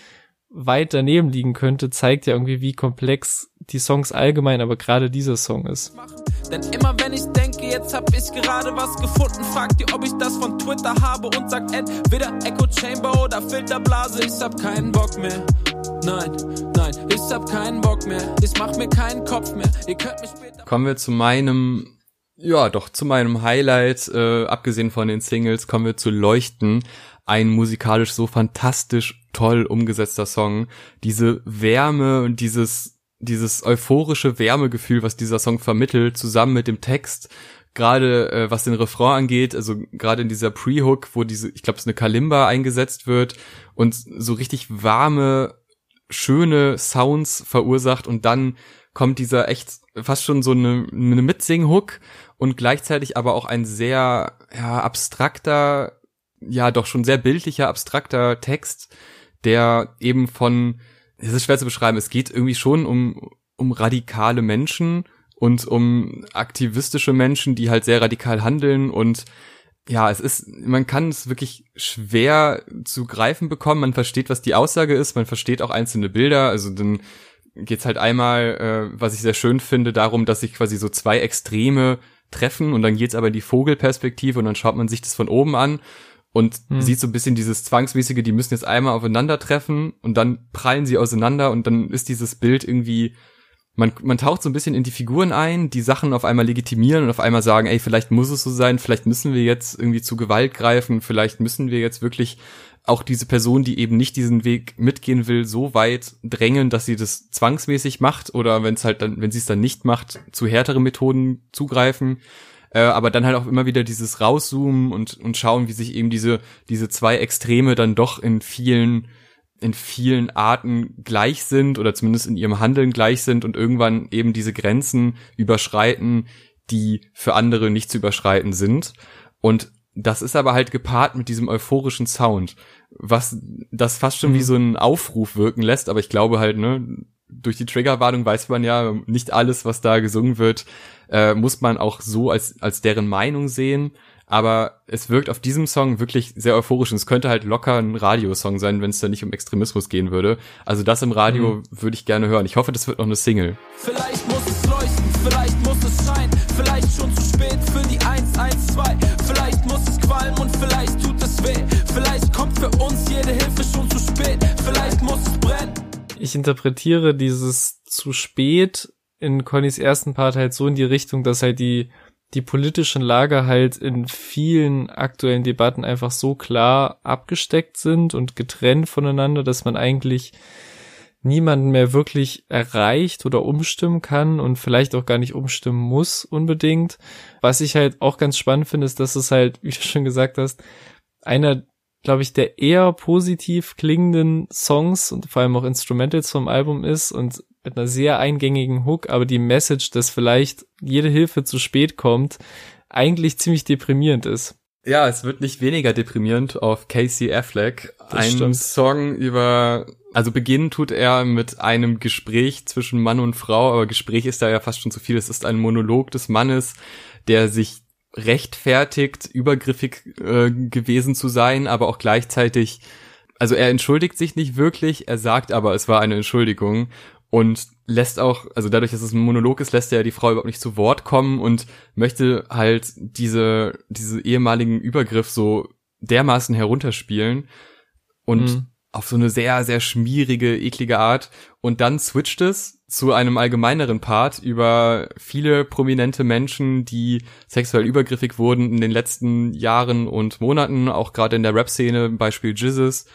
weit daneben liegen könnte, zeigt ja irgendwie, wie komplex die Songs allgemein, aber gerade dieser Song ist. Denn immer wenn ich denke, jetzt hab ich gerade was gefunden, fragt ihr, ob ich das von Twitter habe und sagt entweder Echo Chamber oder Filterblase. Ich hab keinen Bock mehr. Nein, nein, ich hab keinen Bock mehr. Ich mach mir keinen Kopf mehr. Ihr könnt mich später. Kommen wir zu meinem ja, doch, zu meinem Highlight, äh, abgesehen von den Singles, kommen wir zu Leuchten. Ein musikalisch so fantastisch toll umgesetzter Song. Diese Wärme und dieses, dieses euphorische Wärmegefühl, was dieser Song vermittelt, zusammen mit dem Text, gerade äh, was den Refrain angeht, also gerade in dieser Pre-Hook, wo diese, ich glaube, es eine Kalimba eingesetzt wird und so richtig warme, schöne Sounds verursacht und dann kommt dieser echt fast schon so eine, eine Mitsing-Hook und gleichzeitig aber auch ein sehr ja, abstrakter, ja doch schon sehr bildlicher, abstrakter Text, der eben von, es ist schwer zu beschreiben, es geht irgendwie schon um, um radikale Menschen und um aktivistische Menschen, die halt sehr radikal handeln und ja, es ist, man kann es wirklich schwer zu greifen bekommen. Man versteht, was die Aussage ist, man versteht auch einzelne Bilder. Also dann geht's halt einmal, äh, was ich sehr schön finde, darum, dass sich quasi so zwei Extreme treffen und dann geht's aber in die Vogelperspektive und dann schaut man sich das von oben an und hm. sieht so ein bisschen dieses zwangsmäßige, die müssen jetzt einmal aufeinandertreffen und dann prallen sie auseinander und dann ist dieses Bild irgendwie man, man taucht so ein bisschen in die Figuren ein, die Sachen auf einmal legitimieren und auf einmal sagen, ey, vielleicht muss es so sein, vielleicht müssen wir jetzt irgendwie zu Gewalt greifen, vielleicht müssen wir jetzt wirklich auch diese Person, die eben nicht diesen Weg mitgehen will, so weit drängen, dass sie das zwangsmäßig macht oder wenn es halt dann, wenn sie es dann nicht macht, zu härteren Methoden zugreifen. Äh, aber dann halt auch immer wieder dieses rauszoomen und, und schauen, wie sich eben diese, diese zwei Extreme dann doch in vielen, in vielen Arten gleich sind oder zumindest in ihrem Handeln gleich sind und irgendwann eben diese Grenzen überschreiten, die für andere nicht zu überschreiten sind. Und das ist aber halt gepaart mit diesem euphorischen Sound, was das fast schon mhm. wie so ein Aufruf wirken lässt, aber ich glaube halt, ne, durch die Triggerwarnung weiß man ja, nicht alles, was da gesungen wird, äh, muss man auch so als, als deren Meinung sehen. Aber es wirkt auf diesem Song wirklich sehr euphorisch und es könnte halt locker ein Radiosong sein, wenn es da nicht um Extremismus gehen würde. Also das im Radio mhm. würde ich gerne hören. Ich hoffe, das wird noch eine Single. Vielleicht muss Ich interpretiere dieses zu spät in Connys ersten Part halt so in die Richtung, dass halt die die politischen Lager halt in vielen aktuellen Debatten einfach so klar abgesteckt sind und getrennt voneinander, dass man eigentlich niemanden mehr wirklich erreicht oder umstimmen kann und vielleicht auch gar nicht umstimmen muss unbedingt. Was ich halt auch ganz spannend finde, ist, dass es halt, wie du schon gesagt hast, einer, glaube ich, der eher positiv klingenden Songs und vor allem auch Instrumentals vom Album ist und mit einer sehr eingängigen Hook, aber die Message, dass vielleicht jede Hilfe zu spät kommt, eigentlich ziemlich deprimierend ist. Ja, es wird nicht weniger deprimierend auf Casey Affleck. Das Ein stimmt. Song über, also beginnen tut er mit einem Gespräch zwischen Mann und Frau, aber Gespräch ist da ja fast schon zu viel. Es ist ein Monolog des Mannes, der sich rechtfertigt, übergriffig äh, gewesen zu sein, aber auch gleichzeitig, also er entschuldigt sich nicht wirklich, er sagt aber, es war eine Entschuldigung und lässt auch, also dadurch, dass es ein Monolog ist, lässt er die Frau überhaupt nicht zu Wort kommen und möchte halt diese, diese ehemaligen Übergriff so dermaßen herunterspielen und mhm. Auf so eine sehr, sehr schmierige, eklige Art und dann switcht es zu einem allgemeineren Part über viele prominente Menschen, die sexuell übergriffig wurden in den letzten Jahren und Monaten, auch gerade in der Rap-Szene, Beispiel Jizzes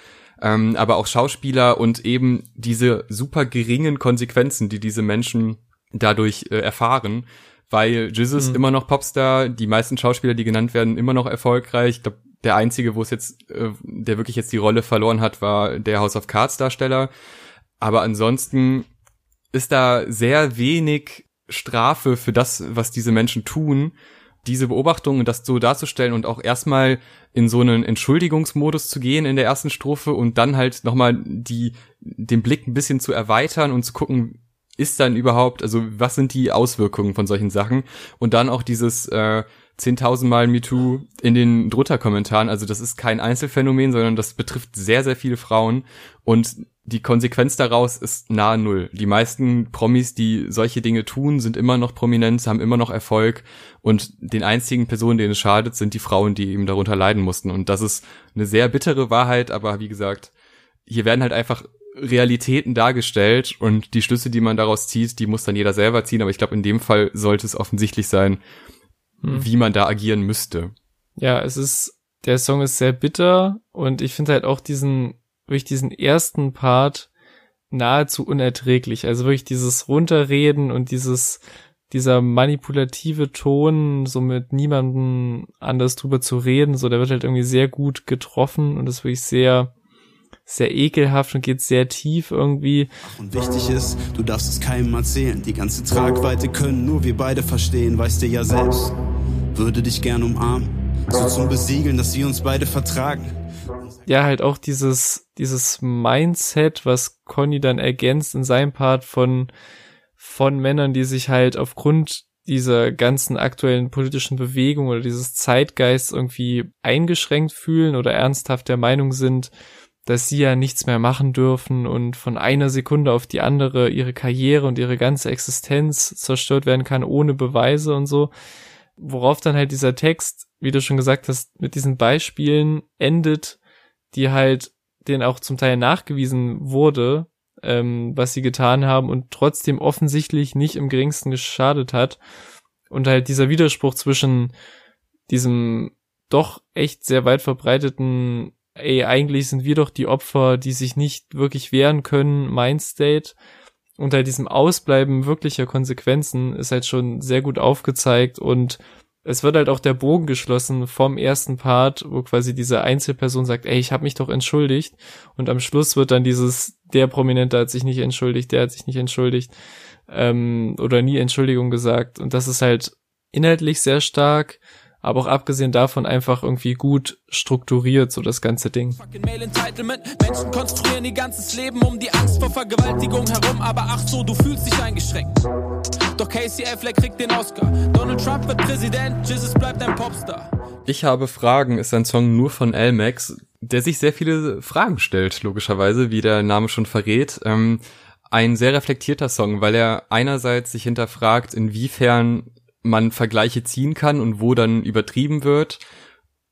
ähm, aber auch Schauspieler und eben diese super geringen Konsequenzen, die diese Menschen dadurch äh, erfahren, weil Jesus mhm. immer noch Popstar, die meisten Schauspieler, die genannt werden, immer noch erfolgreich. Ich glaube, der einzige, wo es jetzt, äh, der wirklich jetzt die Rolle verloren hat, war der House of Cards Darsteller. Aber ansonsten ist da sehr wenig Strafe für das, was diese Menschen tun diese Beobachtung und das so darzustellen und auch erstmal in so einen Entschuldigungsmodus zu gehen in der ersten Strophe und dann halt nochmal die, den Blick ein bisschen zu erweitern und zu gucken, ist dann überhaupt, also was sind die Auswirkungen von solchen Sachen? Und dann auch dieses äh, 10.000 Mal MeToo in den Drunter-Kommentaren. Also das ist kein Einzelfenomen, sondern das betrifft sehr, sehr viele Frauen. Und die Konsequenz daraus ist nahe Null. Die meisten Promis, die solche Dinge tun, sind immer noch prominent, haben immer noch Erfolg. Und den einzigen Personen, denen es schadet, sind die Frauen, die eben darunter leiden mussten. Und das ist eine sehr bittere Wahrheit, aber wie gesagt, hier werden halt einfach Realitäten dargestellt und die Schlüsse, die man daraus zieht, die muss dann jeder selber ziehen. Aber ich glaube, in dem Fall sollte es offensichtlich sein, hm. wie man da agieren müsste. Ja, es ist, der Song ist sehr bitter und ich finde halt auch diesen, wirklich diesen ersten Part nahezu unerträglich. Also wirklich dieses Runterreden und dieses, dieser manipulative Ton, so mit niemandem anders drüber zu reden, so der wird halt irgendwie sehr gut getroffen und ist wirklich sehr, sehr ekelhaft und geht sehr tief irgendwie. Und wichtig ist, du darfst es keinem erzählen. Die ganze Tragweite können nur wir beide verstehen, weißt du ja selbst. Würde dich gern umarmen, so zum Besiegeln, dass wir uns beide vertragen. Ja, halt auch dieses, dieses Mindset, was Conny dann ergänzt in seinem Part von, von Männern, die sich halt aufgrund dieser ganzen aktuellen politischen Bewegung oder dieses Zeitgeist irgendwie eingeschränkt fühlen oder ernsthaft der Meinung sind, dass sie ja nichts mehr machen dürfen und von einer Sekunde auf die andere ihre Karriere und ihre ganze Existenz zerstört werden kann ohne Beweise und so. Worauf dann halt dieser Text, wie du schon gesagt hast, mit diesen Beispielen endet, die halt denen auch zum Teil nachgewiesen wurde, ähm, was sie getan haben und trotzdem offensichtlich nicht im geringsten geschadet hat. Und halt dieser Widerspruch zwischen diesem doch echt sehr weit verbreiteten ey, eigentlich sind wir doch die Opfer, die sich nicht wirklich wehren können, Mindstate. Unter diesem Ausbleiben wirklicher Konsequenzen ist halt schon sehr gut aufgezeigt und es wird halt auch der Bogen geschlossen vom ersten Part, wo quasi diese Einzelperson sagt, ey, ich habe mich doch entschuldigt. Und am Schluss wird dann dieses, der Prominente hat sich nicht entschuldigt, der hat sich nicht entschuldigt ähm, oder nie Entschuldigung gesagt. Und das ist halt inhaltlich sehr stark, aber auch abgesehen davon einfach irgendwie gut strukturiert, so das ganze Ding. Menschen konstruieren ihr ganzes Leben um die Angst vor Vergewaltigung herum, aber ach so, du fühlst dich eingeschränkt. Doch Casey Affleck kriegt den Oscar. Donald Trump wird Präsident, Jesus bleibt ein Popstar. Ich habe Fragen ist ein Song nur von L-Max, der sich sehr viele Fragen stellt, logischerweise, wie der Name schon verrät. Ähm, ein sehr reflektierter Song, weil er einerseits sich hinterfragt, inwiefern man Vergleiche ziehen kann und wo dann übertrieben wird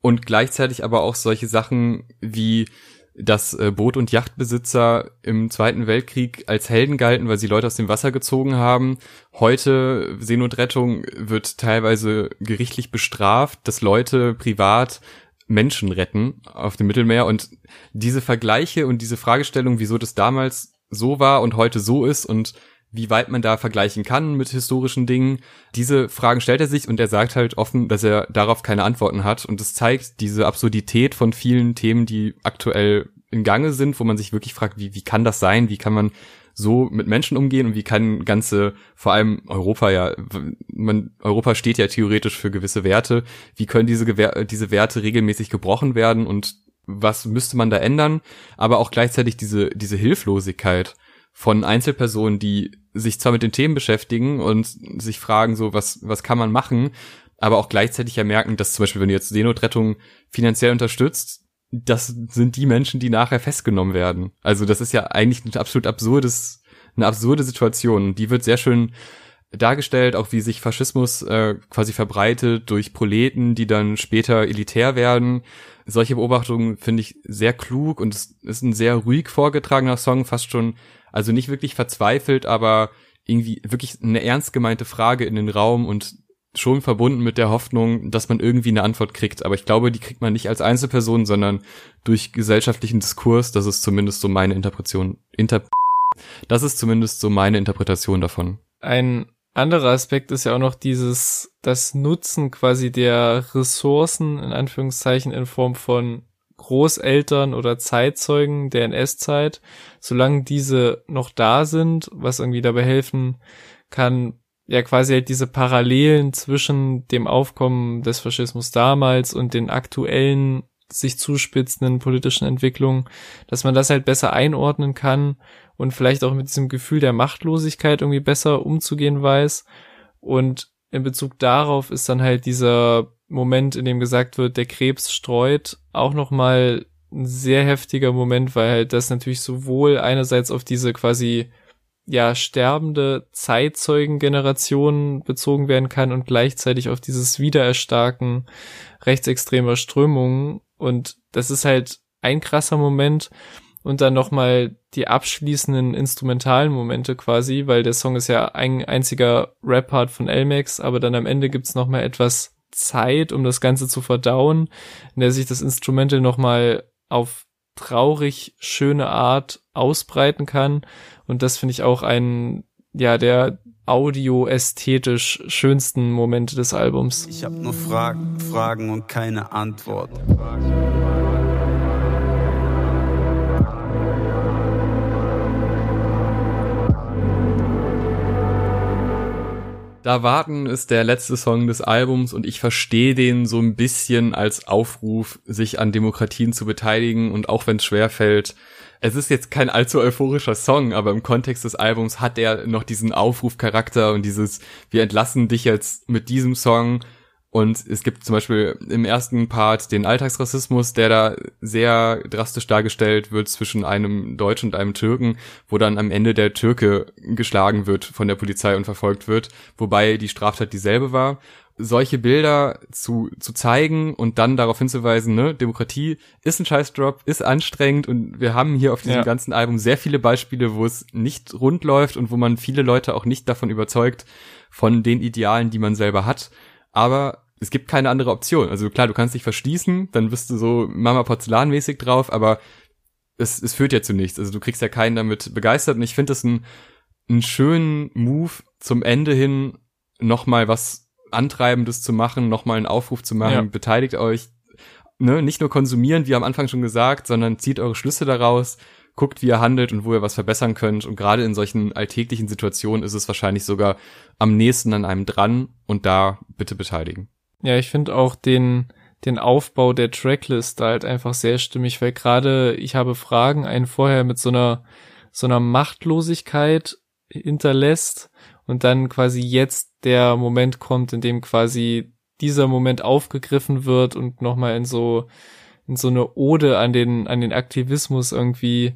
und gleichzeitig aber auch solche Sachen wie dass äh, Boot- und Yachtbesitzer im Zweiten Weltkrieg als Helden galten, weil sie Leute aus dem Wasser gezogen haben. Heute Seenotrettung wird teilweise gerichtlich bestraft, dass Leute privat Menschen retten auf dem Mittelmeer und diese Vergleiche und diese Fragestellung, wieso das damals so war und heute so ist und wie weit man da vergleichen kann mit historischen Dingen. Diese Fragen stellt er sich und er sagt halt offen, dass er darauf keine Antworten hat. Und das zeigt diese Absurdität von vielen Themen, die aktuell in Gange sind, wo man sich wirklich fragt, wie, wie kann das sein? Wie kann man so mit Menschen umgehen und wie kann ganze, vor allem Europa ja, man, Europa steht ja theoretisch für gewisse Werte. Wie können diese, diese Werte regelmäßig gebrochen werden und was müsste man da ändern? Aber auch gleichzeitig diese, diese Hilflosigkeit von Einzelpersonen, die sich zwar mit den Themen beschäftigen und sich fragen, so, was, was kann man machen, aber auch gleichzeitig ja merken, dass zum Beispiel, wenn du jetzt Seenotrettung finanziell unterstützt, das sind die Menschen, die nachher festgenommen werden. Also das ist ja eigentlich ein absolut absurdes, eine absurde Situation. Die wird sehr schön dargestellt, auch wie sich Faschismus äh, quasi verbreitet durch Proleten, die dann später elitär werden. Solche Beobachtungen finde ich sehr klug und es ist ein sehr ruhig vorgetragener Song, fast schon also nicht wirklich verzweifelt, aber irgendwie wirklich eine ernst gemeinte Frage in den Raum und schon verbunden mit der Hoffnung, dass man irgendwie eine Antwort kriegt. Aber ich glaube, die kriegt man nicht als Einzelperson, sondern durch gesellschaftlichen Diskurs. Das ist zumindest so meine Interpretation. Inter das ist zumindest so meine Interpretation davon. Ein anderer Aspekt ist ja auch noch dieses, das Nutzen quasi der Ressourcen, in Anführungszeichen, in Form von Großeltern oder Zeitzeugen der NS-Zeit, solange diese noch da sind, was irgendwie dabei helfen kann, ja quasi halt diese Parallelen zwischen dem Aufkommen des Faschismus damals und den aktuellen sich zuspitzenden politischen Entwicklungen, dass man das halt besser einordnen kann und vielleicht auch mit diesem Gefühl der Machtlosigkeit irgendwie besser umzugehen weiß. Und in Bezug darauf ist dann halt dieser Moment, in dem gesagt wird, der Krebs streut, auch nochmal ein sehr heftiger Moment, weil halt das natürlich sowohl einerseits auf diese quasi ja sterbende Zeitzeugengeneration bezogen werden kann und gleichzeitig auf dieses Wiedererstarken rechtsextremer Strömungen und das ist halt ein krasser Moment. Und dann nochmal die abschließenden instrumentalen Momente quasi, weil der Song ist ja ein einziger Rap-Part von Elmex, aber dann am Ende gibt's nochmal etwas Zeit, um das Ganze zu verdauen, in der sich das Instrumental nochmal auf traurig schöne Art ausbreiten kann. Und das finde ich auch ein, ja, der audioästhetisch schönsten Momente des Albums. Ich habe nur Fragen, Fragen und keine Antwort. Da warten ist der letzte Song des Albums und ich verstehe den so ein bisschen als Aufruf, sich an Demokratien zu beteiligen und auch wenn es schwer fällt. Es ist jetzt kein allzu euphorischer Song, aber im Kontext des Albums hat er noch diesen Aufrufcharakter und dieses, wir entlassen dich jetzt mit diesem Song und es gibt zum Beispiel im ersten Part den Alltagsrassismus, der da sehr drastisch dargestellt wird zwischen einem Deutschen und einem Türken, wo dann am Ende der Türke geschlagen wird von der Polizei und verfolgt wird, wobei die Straftat dieselbe war. Solche Bilder zu, zu zeigen und dann darauf hinzuweisen, ne, Demokratie ist ein Scheißdrop, ist anstrengend und wir haben hier auf diesem ja. ganzen Album sehr viele Beispiele, wo es nicht rund läuft und wo man viele Leute auch nicht davon überzeugt, von den Idealen, die man selber hat. Aber es gibt keine andere Option. Also klar, du kannst dich verschließen, dann bist du so Mama Porzellanmäßig drauf, aber es, es führt ja zu nichts. Also du kriegst ja keinen damit begeistert und ich finde das ein, einen schönen Move zum Ende hin nochmal was Antreibendes zu machen, nochmal einen Aufruf zu machen, ja. beteiligt euch, ne, nicht nur konsumieren, wie am Anfang schon gesagt, sondern zieht eure Schlüsse daraus, guckt, wie ihr handelt und wo ihr was verbessern könnt. Und gerade in solchen alltäglichen Situationen ist es wahrscheinlich sogar am nächsten an einem dran und da bitte beteiligen. Ja, ich finde auch den, den Aufbau der Tracklist halt einfach sehr stimmig, weil gerade ich habe Fragen einen vorher mit so einer, so einer Machtlosigkeit hinterlässt und dann quasi jetzt der Moment kommt, in dem quasi dieser Moment aufgegriffen wird und nochmal in so, in so eine Ode an den, an den Aktivismus irgendwie,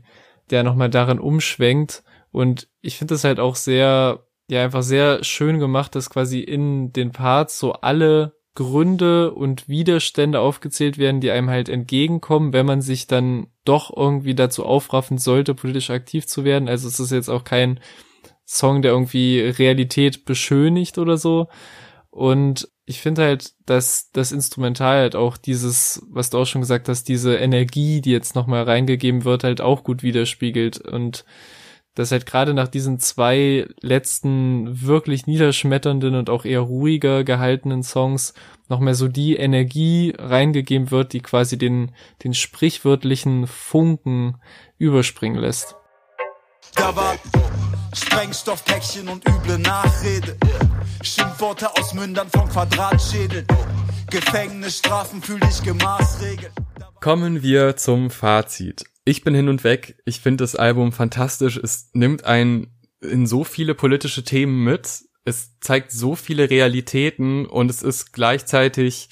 der nochmal darin umschwenkt. Und ich finde das halt auch sehr, ja, einfach sehr schön gemacht, dass quasi in den Parts so alle Gründe und Widerstände aufgezählt werden, die einem halt entgegenkommen, wenn man sich dann doch irgendwie dazu aufraffen sollte, politisch aktiv zu werden. Also es ist jetzt auch kein Song, der irgendwie Realität beschönigt oder so. Und ich finde halt, dass das Instrumental halt auch dieses, was du auch schon gesagt hast, diese Energie, die jetzt nochmal reingegeben wird, halt auch gut widerspiegelt. Und dass halt gerade nach diesen zwei letzten wirklich niederschmetternden und auch eher ruhiger gehaltenen Songs noch mehr so die Energie reingegeben wird, die quasi den, den sprichwörtlichen Funken überspringen lässt. Da Sprengstoffpäckchen und üble Nachrede. Schimpfworte aus Mündern von Quadratschädel. Gefängnisstrafen fühl dich gemaßregelt. Kommen wir zum Fazit ich bin hin und weg. Ich finde das Album fantastisch. Es nimmt einen in so viele politische Themen mit. Es zeigt so viele Realitäten und es ist gleichzeitig,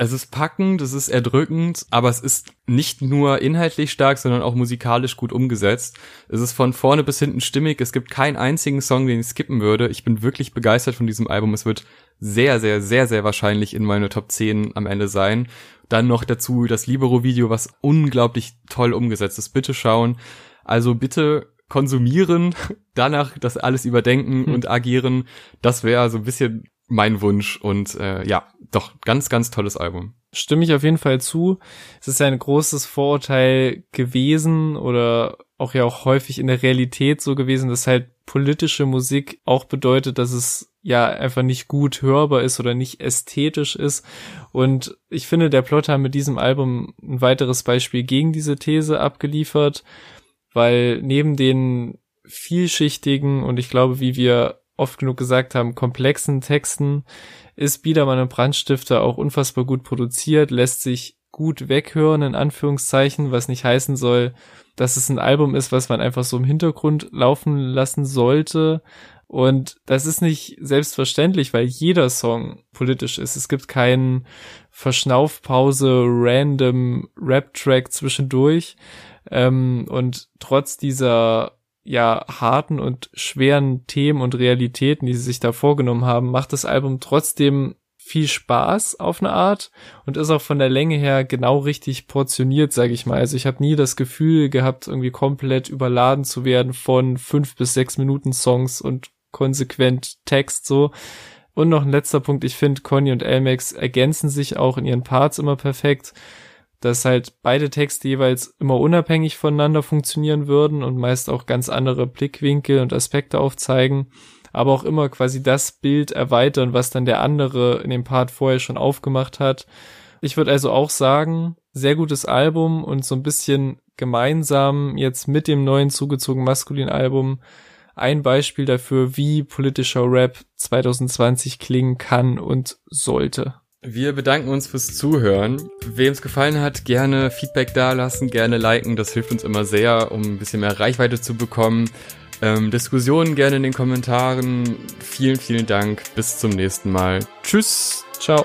es ist packend, es ist erdrückend, aber es ist nicht nur inhaltlich stark, sondern auch musikalisch gut umgesetzt. Es ist von vorne bis hinten stimmig. Es gibt keinen einzigen Song, den ich skippen würde. Ich bin wirklich begeistert von diesem Album. Es wird sehr, sehr, sehr, sehr wahrscheinlich in meine Top 10 am Ende sein. Dann noch dazu das Libero-Video, was unglaublich toll umgesetzt ist. Bitte schauen. Also bitte konsumieren, danach das alles überdenken hm. und agieren. Das wäre so ein bisschen mein Wunsch und äh, ja, doch ganz, ganz tolles Album. Stimme ich auf jeden Fall zu. Es ist ja ein großes Vorurteil gewesen oder auch ja auch häufig in der Realität so gewesen, dass halt politische Musik auch bedeutet, dass es ja einfach nicht gut hörbar ist oder nicht ästhetisch ist. Und ich finde, der Plot hat mit diesem Album ein weiteres Beispiel gegen diese These abgeliefert, weil neben den vielschichtigen und ich glaube, wie wir oft genug gesagt haben, komplexen Texten ist Biedermann und Brandstifter auch unfassbar gut produziert, lässt sich gut weghören, in Anführungszeichen, was nicht heißen soll, dass es ein Album ist, was man einfach so im Hintergrund laufen lassen sollte. Und das ist nicht selbstverständlich, weil jeder Song politisch ist. Es gibt keinen Verschnaufpause, random Rap-Track zwischendurch. Ähm, und trotz dieser ja harten und schweren Themen und Realitäten, die sie sich da vorgenommen haben, macht das Album trotzdem viel Spaß auf eine Art und ist auch von der Länge her genau richtig portioniert, sage ich mal. Also ich habe nie das Gefühl gehabt, irgendwie komplett überladen zu werden von fünf bis sechs Minuten Songs und konsequent Text so. Und noch ein letzter Punkt, ich finde, Conny und Elmex ergänzen sich auch in ihren Parts immer perfekt, dass halt beide Texte jeweils immer unabhängig voneinander funktionieren würden und meist auch ganz andere Blickwinkel und Aspekte aufzeigen, aber auch immer quasi das Bild erweitern, was dann der andere in dem Part vorher schon aufgemacht hat. Ich würde also auch sagen, sehr gutes Album und so ein bisschen gemeinsam jetzt mit dem neuen zugezogen maskulin Album ein Beispiel dafür, wie politischer Rap 2020 klingen kann und sollte. Wir bedanken uns fürs Zuhören. Wem es gefallen hat, gerne Feedback dalassen, gerne liken. Das hilft uns immer sehr, um ein bisschen mehr Reichweite zu bekommen. Ähm, Diskussionen gerne in den Kommentaren. Vielen, vielen Dank. Bis zum nächsten Mal. Tschüss. Ciao.